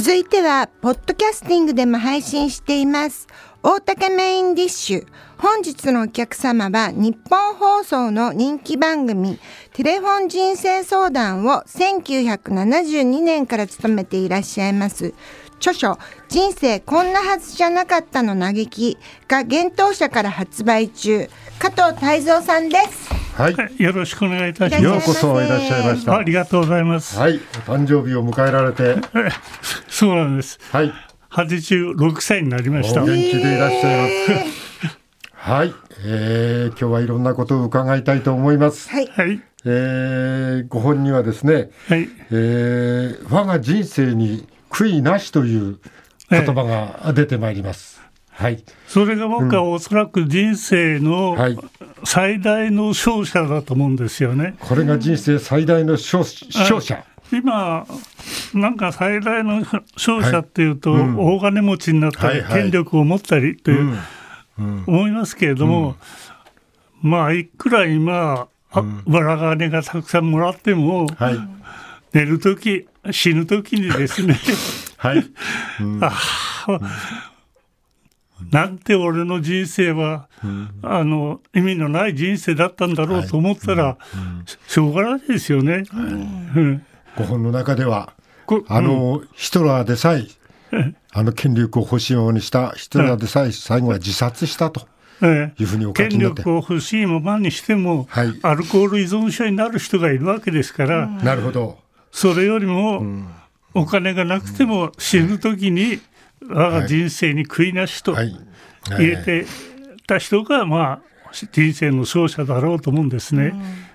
続いては、ポッドキャスティングでも配信しています。大竹メインディッシュ。本日のお客様は、日本放送の人気番組、テレフォン人生相談を1972年から務めていらっしゃいます。著書、人生こんなはずじゃなかったの嘆きが幻冬社から発売中、加藤泰造さんです。はい、はいよろしくお願いいたしまようこそいらっしゃいましす。た。ありがとうございます。はい、お誕生日を迎えられて、そうなんです。はい、86歳になりました。お元気でいらっしゃいます。はい、えー、今日はいろんなことを伺いたいと思います。はい。はい。えー、ご本にはですね、はい。えー、我が人生に悔いなしという言葉が出てまいります。はい、それが僕はおそらく人生のはい。最大の勝者だと思うんですよね。これが人生最大の勝勝者。今なんか最大の勝者っていうと、大金持ちになったり、権力を持ったりという、思いますけれども、まあいくら今あわら金がたくさんもらっても、はい、寝る時死ぬ時にですね。はい、なんて俺の人生は、あの意味のない人生だったんだろうと思ったら、しょうがないですよね。うん。ご本の中では、こあの、ヒトラーでさえ、あの権力を欲しいようにしたヒトラーでさえ最後は自殺したとええ。いうふうにお書き権力を欲しいままにしても、はい。アルコール依存症になる人がいるわけですから、なるほど。それよりも、お金がなくても死ぬ時に我が人生に悔いなしとはい。入れてた人が、まあ、人生の勝者だろうと思うんですね。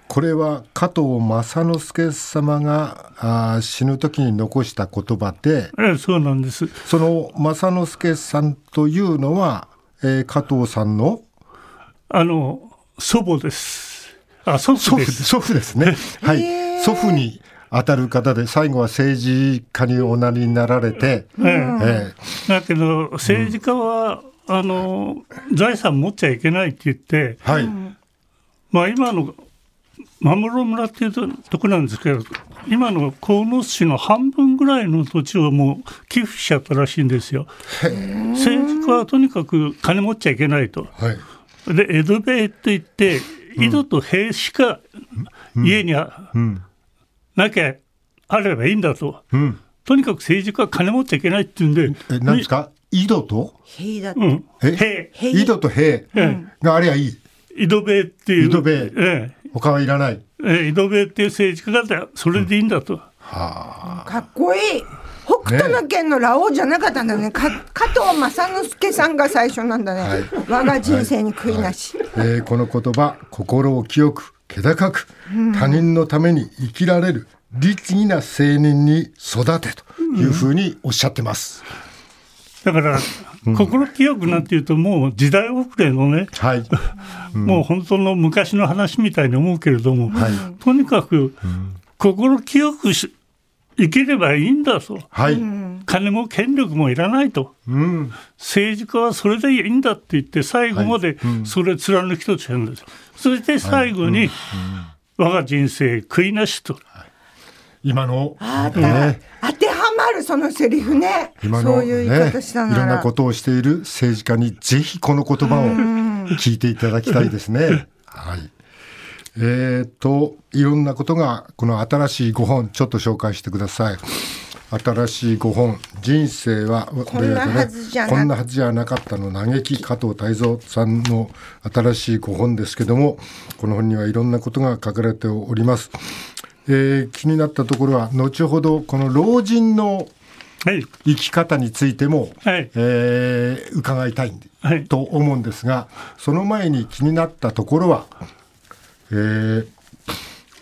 これは加藤正之助様があー死ぬ時に残した言葉で、ええそうなんです。その正之助さんというのは、えー加藤さんのあの祖母です。あ祖祖父父です。祖父ですね。はい。祖父に当たる方で、最後は政治家におなりになられて、えええだけど政治家は、あの財産持っちゃいけないって言って、ーはい。まあ、今の守村っていうととこなんですけど今の鴻巣市の半分ぐらいの土地をもう寄付しちゃったらしいんですよ。政治家はとにかく金持っちゃいけないと。はい。で江戸兵って言って井戸と兵しか家にあうん。なきゃあればいいんだと。うん。とにかく政治家は金持っちゃいけないって言うんで、え、何ですか？井戸と？へいだっうん、え？兵。井戸と兵？がありゃいい。井戸兵っていう。井戸兵。え他はいらない。えええ井戸兵っていう政治家がそれでいいんだと。はあ。かっこいい。北斗の拳のラオウじゃなかったんだね。か加藤正之助さんが最初なんだね。はい。我が人生に悔いなし。えーこの言葉心を清く気高く他人のために生きられる律儀な青年に育てというふうにおっしゃってます。だから、心清くなんていうともう時代遅れのね、はい。もう本当の昔の話みたいに思うけれども、はいとにかく心清くし生きればいいんだと。はい。金も権力もいらないと。うん。政治家はそれでいいんだって言って最後までそれ貫き通してるんです。そして最後に、我が人生悔いなしと。今の、あーね、当てはまるそのセリフね。今の、そういう言い方したね、ないら。ろんなことをしている政治家にぜひこの言葉を聞いていただきたいですね。はい。えー、と、いろんなことが、この新しい5本、ちょっと紹介してください。新しい5本、人生は、こんなはずじゃなこんなはずじゃなかったの嘆き、加藤泰造さんの新しい5本ですけども、この本にはいろんなことが書かれております。えー気になったところは、後ほど、この老人のはい。生き方についても、はい。えー伺いたいと思うんですがその前に気になったところは、えー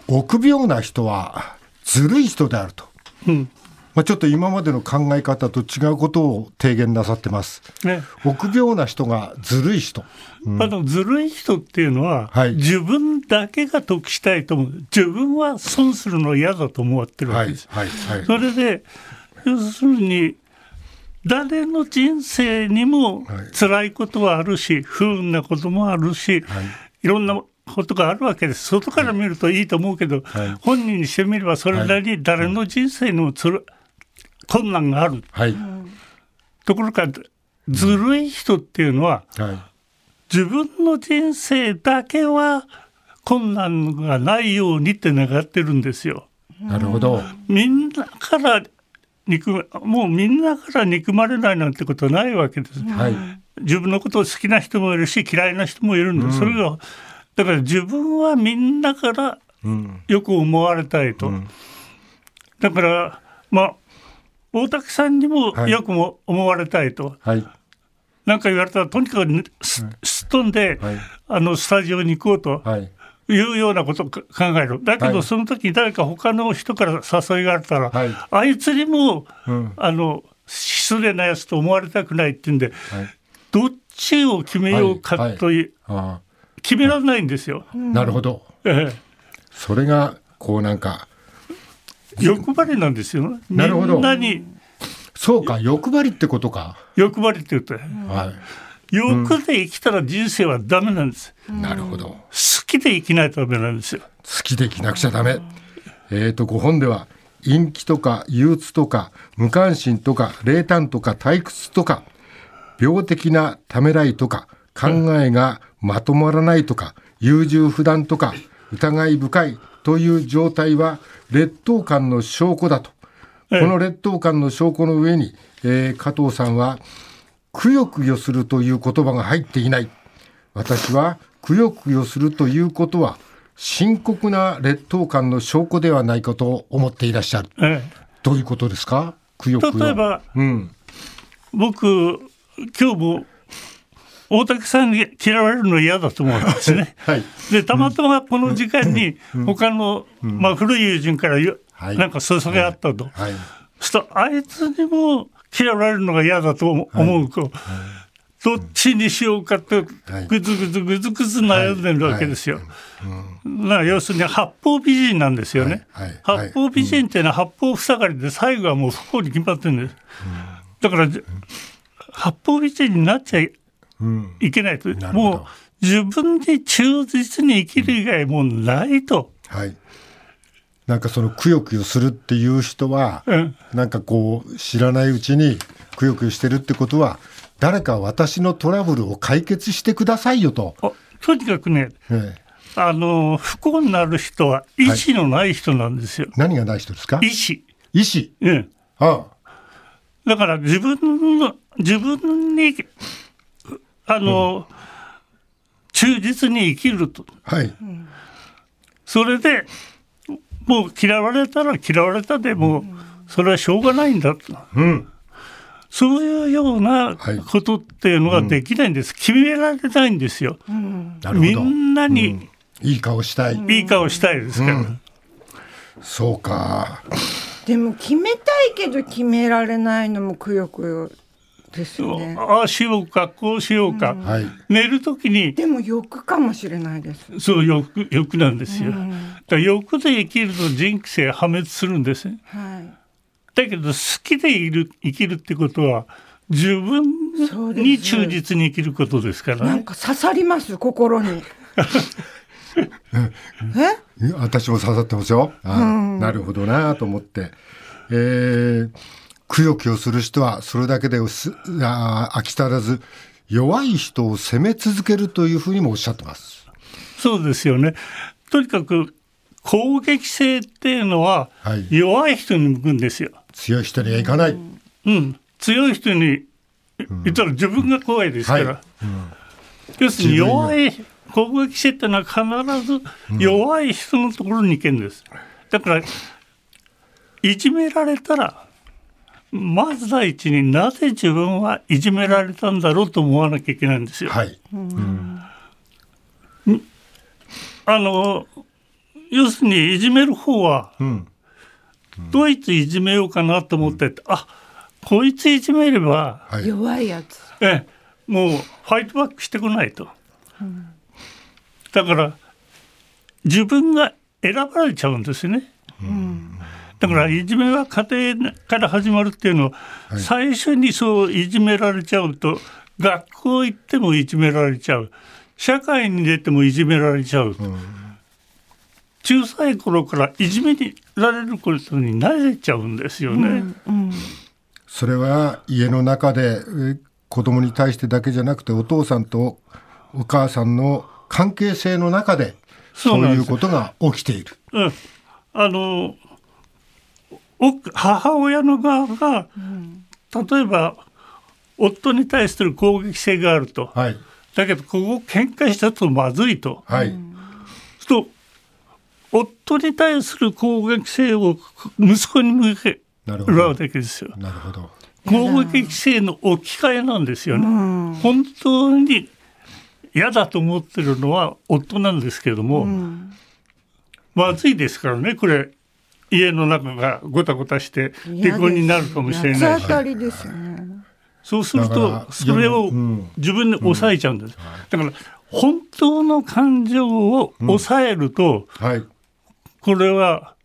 臆病な人はずるい人であると、うん。まあ、ちょっと今までの考え方と違うことを提言なさってます。ね。臆病な人がずるい人。あのずるい人っていうのは、はい。自分だけが得したいと思う。自分は損するの嫌だと思ってるわはいけです。はいはいそれで要するに誰の人生にもはい。辛いことはあるし、不運なこともあるし、はい。い、ろんなことがあるわけです。外から見るといいと思うけど、はい。本人にしてみればそれなりに誰の人生にもつら困難がある。はい。ところがずるい人っていうのははい。自分の人生だけは困難がないようにって願ってるんですよ。なるほど。みんなから憎もうみんなから憎まれないなんてことはないわけです。はい。自分のことを好きな人もいるし嫌いな人もいるんです。それがだから自分はみんなからうん。よく思われたいと。うんだからまあ大竹さんにもはいよくも思われたいと。はい。なんか言われたらとにかくすっ飛んで、はいあのスタジオに行こうとはい。いうようなことをか考えるだけはいどその時に誰か他の人から誘いがあったら、はいあいつにも、うんあの失礼なやつと思われたくないっていうんではい。どっちを決めようかという、あ決められないんですよ。あ、なるほど。えそれが、こうなんか、え欲張りなんですよ。なるほどみんなにそうか、欲張りってことか。欲張りって言って、は欲で生きたら人生はダメなんです。い。なるほど。好きで生きないとダメなんですよ。好きで生きなくちゃダメ。えーと、ご本では、陰気とか憂鬱とか無関心とか冷淡とか退屈とか病的なためらいとか考えがまとまらないとか優柔不断とか疑い深いという状態は劣等感の証拠だと。この劣等感の証拠の上に、えー加藤さんはくよくよするという言葉が入っていない。私はくよくよするということは深刻な劣等感の証拠ではないかと思っていらっしゃる。えどういうことですか？くよくよ。え例えばうん。僕今日も大竹さんに嫌われるの嫌だと思うんですね。はい。でたまたまこの時間に他の、まあ、古い友人からなんか誘いがあったと、はい。そうするとあいつにも嫌われるのが嫌だと思思うと、どっちにしようかってはいぐずぐずぐずぐず悩んでるわけですよ。な要するに八方美人なんですよね。八方美人っていうのは八方塞がりで最後はもう不幸に決まってるんです。だからじ八方美人になっちゃいけないともう自分に忠実に生きる以外もうないと。はい。なんかそのくよくよするっていう人は、うんなんかこう知らないうちにくよくよしてるってことは誰か私のトラブルを解決してくださいよと。あとにかくねええあの不幸になる人は意志のない人なんですよ。何がない人ですか？意志。意志。うんあだから自分の自分にあの、忠実に生きるとあ。はい。それでもう嫌われたら嫌われたでもうそれはしょうがないんだとうん。そういうようなはいことっていうのができないんです、決められないんですよ。なるほど。みんなにいい顔したい。いい顔したいですから、そうか。でも決めたいけど決められないのもくよくよですよね。ああしようかこうしようか、はい。寝る時にでも欲かもしれないです。そう欲欲なんですよ。だから欲で生きると人生破滅するんですね。はい。だけど好きでいる生きるってことは自分に忠実に生きることですからね。なんか刺さります心に。え？私も刺さってますよ。あなるほどなと思って。えー、くよくよする人はそれだけですあ飽き足らず弱い人を責め続けるというふうにもおっしゃってます。そうですよね。とにかく攻撃性っていうのははい弱い人に向くんですよ。強い人にはいかない。うん、強い人に言ったら自分が怖いですから。はい要するに弱い攻撃性ってのは必ず弱い人のところに行けるんです。だからいじめられたらまず第一になぜ自分はいじめられたんだろうと思わなきゃいけないんですよ。はい。あの要するにいじめる方はうん。どいついじめようかなと思ってて、あこいついじめればはい。弱いやつ。ええもうファイトバックしてこないと、だから自分が選ばれちゃうんですね、だからいじめは家庭から始まるっていうのは、はい。最初にそういじめられちゃうと学校行ってもいじめられちゃう。社会に出てもいじめられちゃう、小さい頃からいじめられることに慣れちゃうんですよね。それは家の中でえ子供に対してだけじゃなくてお父さんとお母さんの関係性の中でそういうことが起きている。うん、あのお母親の側が、例えば夫に対する攻撃性があると、はい。だけどここ喧嘩したとまずいと、はい、と夫に対する攻撃性を息子に向けなるほど。るわけですよ。なるほど。攻撃性の置き換えなんですよね。本当に嫌だと思ってるのは夫なんですけれども、まずいですからねこれ。家の中がごたごたして離婚になるかもしれない。し八つ当たりですよね。そうするとらそれをうん。自分で抑えちゃうんです、だから本当の感情を抑えると、はいこれは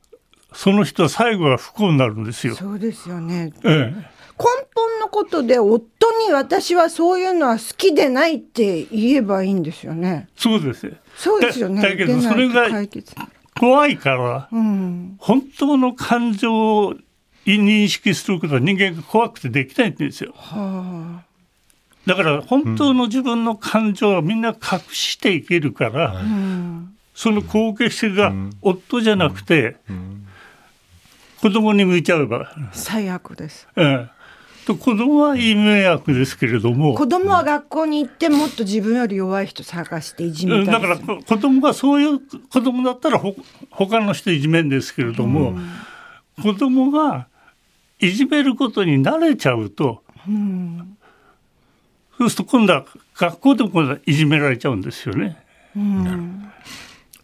その人は最後は不幸になるんですよ。そうですよね。ええ根本のことで夫に私はそういうのは好きでないって言えばいいんですよね。そうですそうですよね。だだけどそれが怖いからうん。本当の感情を認識することは人間が怖くてできないんですよ。はだから本当の自分の感情はみんな隠していけるから、あ。うん。その攻撃性が夫じゃなくて、子供に向いちゃえば、最悪です。ええ。と子供はいい迷惑ですけれども、子供は学校に行ってもっと自分より弱い人探していじめたりだからこ子供がそういう子供だったらほ他の人いじめんですけれども、子供がいじめることに慣れちゃうと、うん。そうすると今度は学校でも今度はいじめられちゃうんですよね。うん。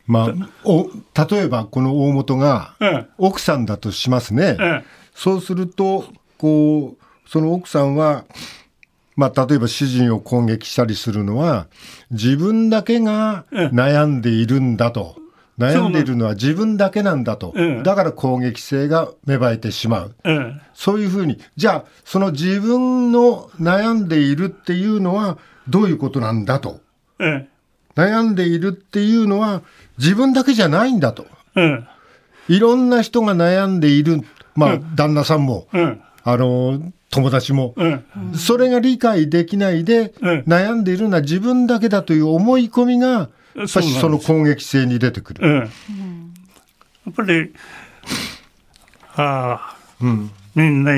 まあお例えばこの大元がええ奥さんだとしますね。ええそうするとこうその奥さんはまあ例えば主人を攻撃したりするのは自分だけがええ悩んでいるんだと。悩んでいるのは自分だけなんだとええ。だから攻撃性が芽生えてしまう。ええそういうふうに、じゃあ、その自分の悩んでいるっていうのはどういうことなんだと。え悩んでいるっていうのは自分だけじゃないんだと。ええいろんな人が悩んでいる。まあ、うん旦那さんも、ええあの、友達も。ええそれが理解できないで、うん悩んでいるのは自分だけだという思い込みが、やっぱりその攻撃性に出てくる。ええやっぱりああうん。みんな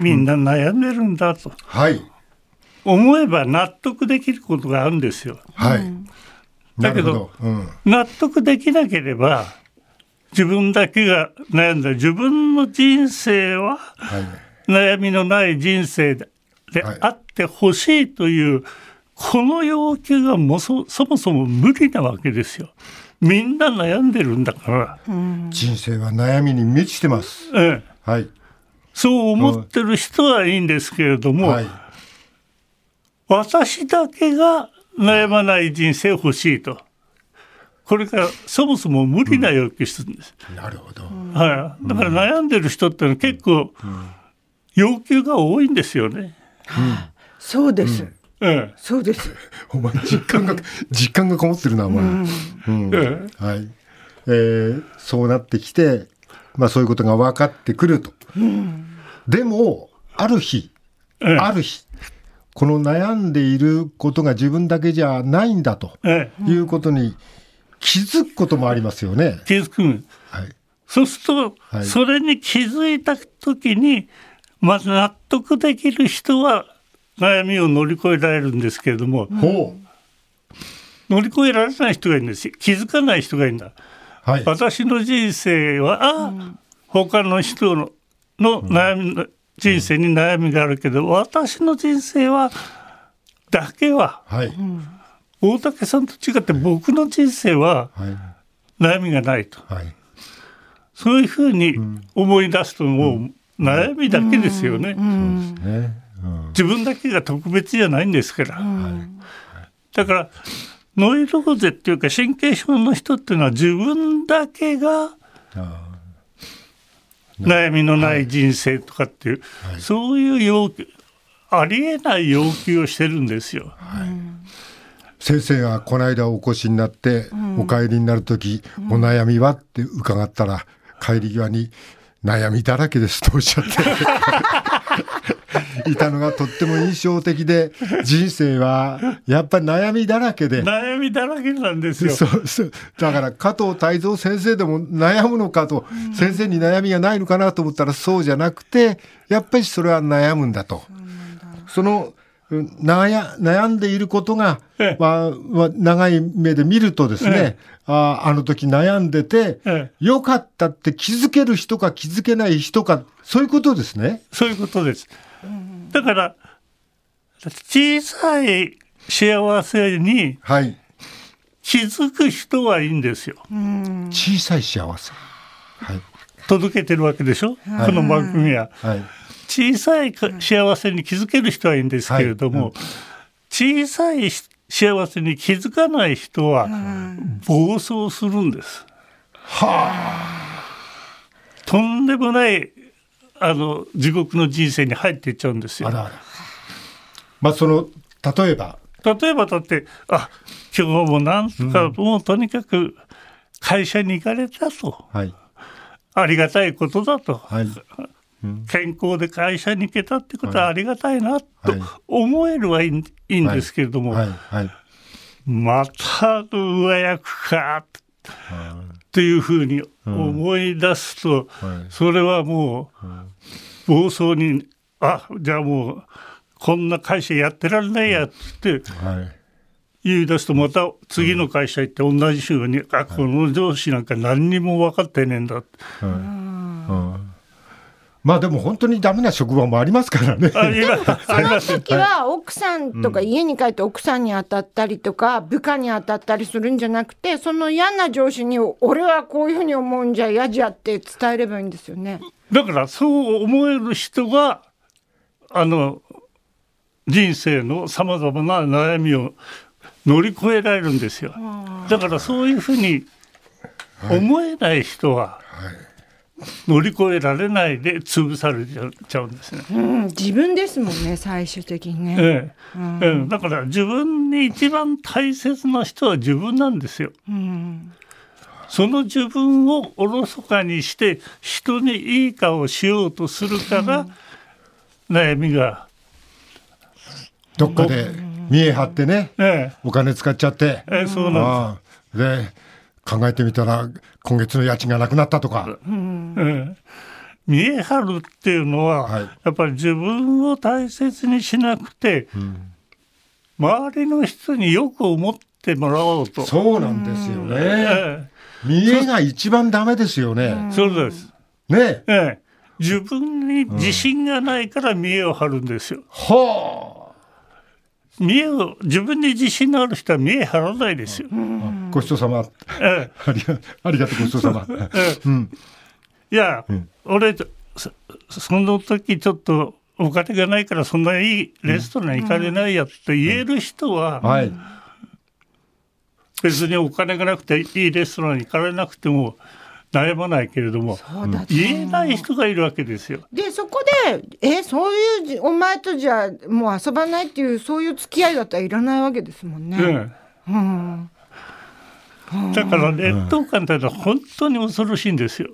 みんな悩んでるんだとはい。思えば納得できることがあるんですよ。はい。なだけど。うん。納得できなければ自分だけが悩んだ自分の人生ははい。悩みのない人生でではいあってほしいというこの要求がもそそもそも無理なわけですよ。みんな悩んでるんだから、人生は悩みに満ちてます。ええ、はい。そう思ってる人はいいんですけれども、はい。私だけが悩まない人生欲しいと。これからそもそも無理な要求してるんです。なるほど。はい。だから悩んでる人ってのは結構要求が多いんですよね。そうです。ええ。そうです。お前実感が実感がこもってるなお前。うんえはい。えーそうなってきて、まあそういうことが分かってくると。でもある日、ええある日、この悩んでいることが自分だけじゃないんだとええ。いうことに気づくこともありますよね。気づくんはい。そうすると、はいそれに気づいた時に、まず納得できる人は悩みを乗り越えられるんですけれども、ほ乗り越えられない人がいるんですよ。気づかない人がいるんだ。う。はい。私の人生は、あ他の人のの悩みの人生に悩みがあるけど、私の人生はだけははい。大竹さんと違って僕の人生ははい。悩みがないと。はい。そういうふうに思い出すともう悩みだけですよね。自分だけが特別じゃないんですから、だからノイローゼっていうか神経症の人っていうのは自分だけがあ悩みのない人生とかっていう、はい。そういう要求ありえない要求をしてるんですよ。先生がこの間お越しになって、お帰りになる時、お悩みは？って伺ったら帰り際に悩みだらけですとおっしゃって いたのがとっても印象的で人生はやっぱり悩みだらけで悩みだらけなんですよ。そうそうだから加藤泰造先生でも悩むのかと、先生に悩みがないのかなと思ったらそうじゃなくてやっぱりそれは悩むんだと。そのうん悩悩んでいることが、ええまあまあ、長い目で見るとですね、あああの時悩んでて、えよかったって気づける人か気づけない人かそういうことですね。そういうことです。だから小さい幸せにはい。気づく人はいいんですよ。小さい幸せ。はい。届けてるわけでしょ、この番組は。はい。小さいか幸せに気づける人はいいんですけれども、小さいし幸せに気づかない人は暴走するんです。とんでもないあの地獄の人生に入っていっちゃうんですよ。あ。らあら。まあその例えば？例えばだってあ今日もなんとか、もうとにかく会社に行かれたと。はい。ありがたいことだと、はい。健康で会社に行けたってことはありがたいなとはい。思えるはいいんいいんですけれども。また上役かっていうふうに思い出すと、はい。それはもう暴走にあじゃあもうこんな会社やってられないやってはい。言い出すとまた次の会社行って同じふうに、あこの上司なんか何にも分かってねえんだって。うんまあでも本当にダメな職場もありますからね。あ今 あります時は奥さんとか家に帰って奥さんに当たったりとか部下に当たったりするんじゃなくてその嫌な上司に「俺はこういうふうに思うんじゃ嫌じゃ」って伝えればいいんですよね。だからそう思える人があの人生のさまざまな悩みを乗り越えられるんですよ。だからそういうふうに思えない人は乗り越えられないで潰されちゃうんですね。うん、自分ですもんね最終的にね。ええ。ええ。だから自分に一番大切な人は自分なんですよ。うん。その自分をおろそかにして人にいい顔をしようとするから悩みが、どっかで見え張ってね、えお金使っちゃって。えええそうなんああ。で考えてみたら今月の家賃がなくなったとか。です、ええ見え張るっていうのは、はいやっぱり自分を大切にしなくて、周りの人によく思ってもらおうと。そうなんですよね。え見えが一番ダメですよね。えそうです、ね。ええ自分に自信がないから見栄を張るんですよ。は見栄を自分に自信のある人は見栄張らないですよ。あ。ごちそうさま。ええ ありがありがとうごちそうさま。ええうん。いや、俺そその時ちょっとお金がないからそんないいレストラン行かれないやって言える人ははい。別にお金がなくていいレストランに行かれなくても悩まないけれども言えない人がいるわけですよ。でそこで「えそういうじお前とじゃもう遊ばない」っていうそういう付き合いだったらいらないわけですもんね。えうんえだから劣等感ってのは本当に恐ろしいんですよ。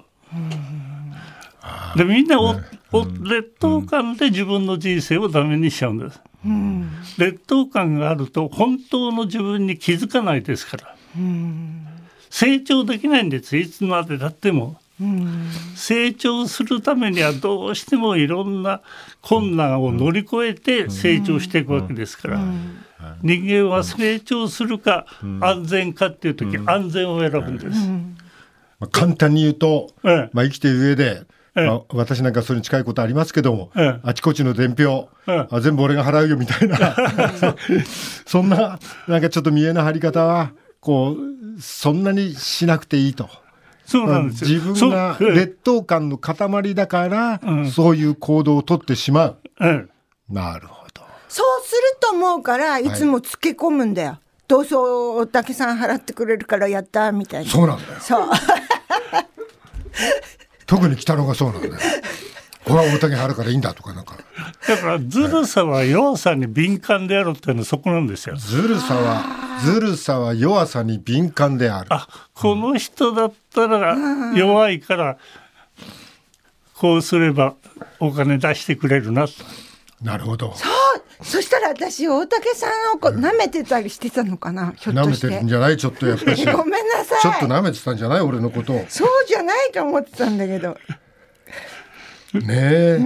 でみんなおお劣等感で自分の人生をダメにしちゃうんです。うん。劣等感があると本当の自分に気づかないですから。うん。成長できないんですいつまでたっても。うん。成長するためにはどうしてもいろんな困難を乗り越えて成長していくわけですから人間は成長するか安全かっていう時安全を選ぶんです。まあ、簡単に言うと、ええ。まあ、生きている上で、ええ。まあ、私なんかそれに近いことありますけども、ええ。あちこちの伝票、ええ。あ全部俺が払うよみたいな。そんななんかちょっと見えの張り方はこうそんなにしなくていいと。そうなんですよ。自分が劣等感の塊だから、うん。そういう行動をとってしまう。ええ。なるほど。そうすると思うからいつもつけ込むんだよ。どうせ大竹さん払ってくれるからやったみたいな。そうなんだよ。そう。特に北野がそうなんだよ。これは大竹払うからいいんだとかなんか。だからずるさは弱さに敏感であるっていうのはそこなんですよ。ずるさは、ずるさは弱さに敏感である。あこの人だったら弱いからこうすればお金出してくれるなとなるほどそうそしたら私大竹さんをこう舐めてたりしてたのかな、ひょっ舐めとして。てるんじゃないちょっとやっぱりちょごめんなさい。っと舐めてたんじゃない俺のこと。をそうじゃないと思ってたんだけど。ねえ、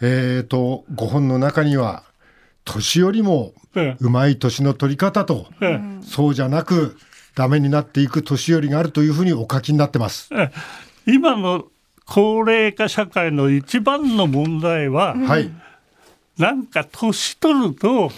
えーと5本の中には年寄りもええ。うまい年の取り方と、えそうじゃなくダメになっていく年寄りがあるというふうにお書きになってます。え。今の高齢化社会の一番の問題は、はい、なんか年取ると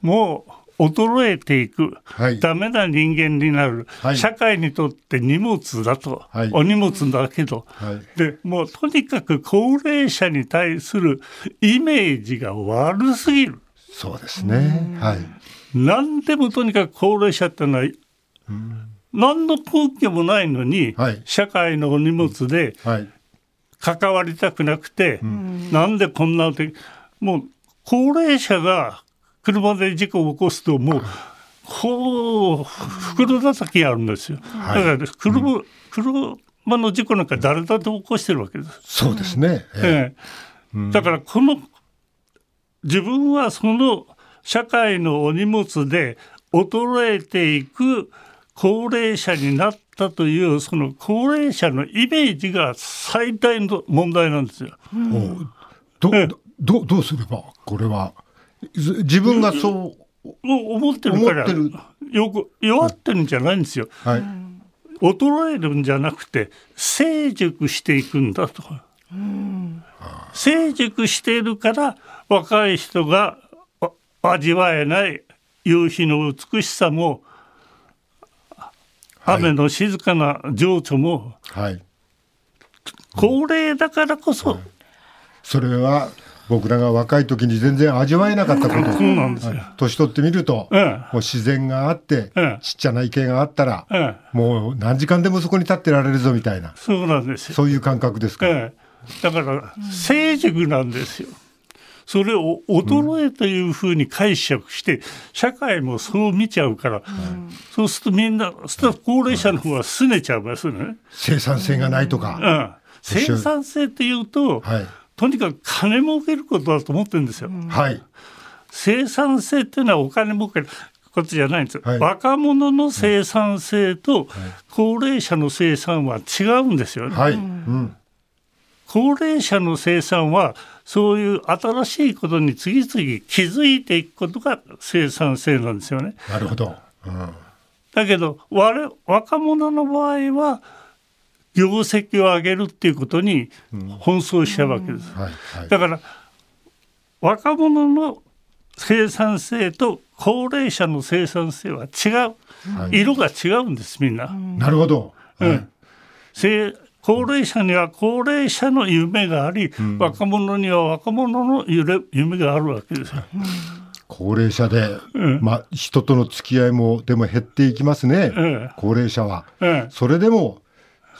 もう衰えていく、はい。ダメな人間になる、はい。社会にとって荷物だと、はい。お荷物だけど、はい。でもうとにかく高齢者に対するイメージが悪すぎる。そうですね。はい、何でもとにかく高齢者ってのは、何の根拠もないのに、はい。社会のお荷物ではい、関わりたくなくて、なんでこんなでもう高齢者が車で事故を起こすともうこう袋叩きあるんですよ。はい。だから車,、車の事故なんか誰だって起こしてるわけです。そうですね。ええ。えだからこの自分はその社会のお荷物で衰えていく高齢者になったというその高齢者のイメージが最大の問題なんですよ。えおどええどどうすればこれは？ず自分がそうお思ってるからよく弱ってるんじゃないんですよ。はい、衰えるんじゃなくて成熟していくんだと。成熟しているから若い人があ味わえない夕日の美しさもはい雨の静かな情緒もはい、高齢だからこそ、それは僕らが若い時に全然味わえなかったこと。そうなんですよ。はい年取ってみると、ええもう自然があって、ええちっちゃな池があったら、ええもう何時間でもそこに立ってられるぞみたいな、そうなんですよ。そういう感覚ですか？ええ、だから成熟なんですよ。それを衰えというふうに解釈して、社会もそう見ちゃうから、そうするとみんな、高齢者の方は拗ねちゃいますね。生産性がないとうか。ん、生産性っていうと、はい。とにかく金儲けることだと思ってるんですよ。はい。生産性っていうのはお金儲けることじゃないんですよ。はい若者の生産性と高齢者の生産は違うんですよね。はい。うん。高齢者の生産はそういう新しいことに次々気づいていくことが生産性なんですよね。なるほど。うん。だけど我若者の場合は業績を上げるっていうことに奔走しちゃうわけです。はい。はい。だから若者の生産性と高齢者の生産性は違う、はい色が違うんですみんな。なるほど。はいうんせ高齢者には高齢者の夢があり、若者には若者の夢夢があるわけですよ。高齢者で、うんまあ、人との付き合いもでも減っていきますね。ええ高齢者は。ええそれでも、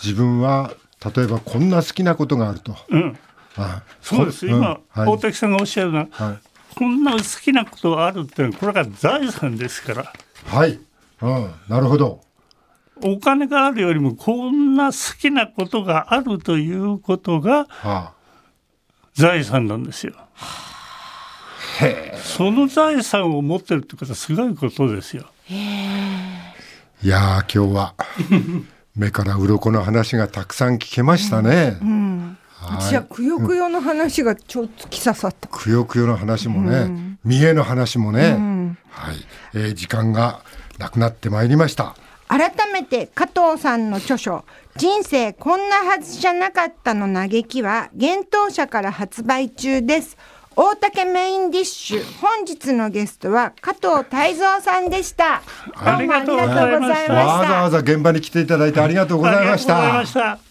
自分は、例えばこんな好きなことがあると。うん、あそうです、今、はい大竹さんがおっしゃるのは、はい。こんな好きなことがあるっていうのはこれが財産ですからはい。うん。なるほど。お金があるよりもこんな好きなことがあるということがは財産なんですよ。その財産を持ってるってことはすごいことですよ。え。いやー、今日は、目から鱗の話がたくさん聞けましたね。私はくよくよの話がちょっと突き刺さった。くよくよの話もね、見栄の話もね、はい、えー時間がなくなってまいりました。改めて加藤さんの著書「人生こんなはずじゃなかった」の嘆きは幻冬舎から発売中です大竹メインディッシュ本日のゲストは加藤泰造さんでしたどうもありがとうございましたありがとうございましたわざわざ現場に来ていただいてありがとうございましたありがとうございま。した。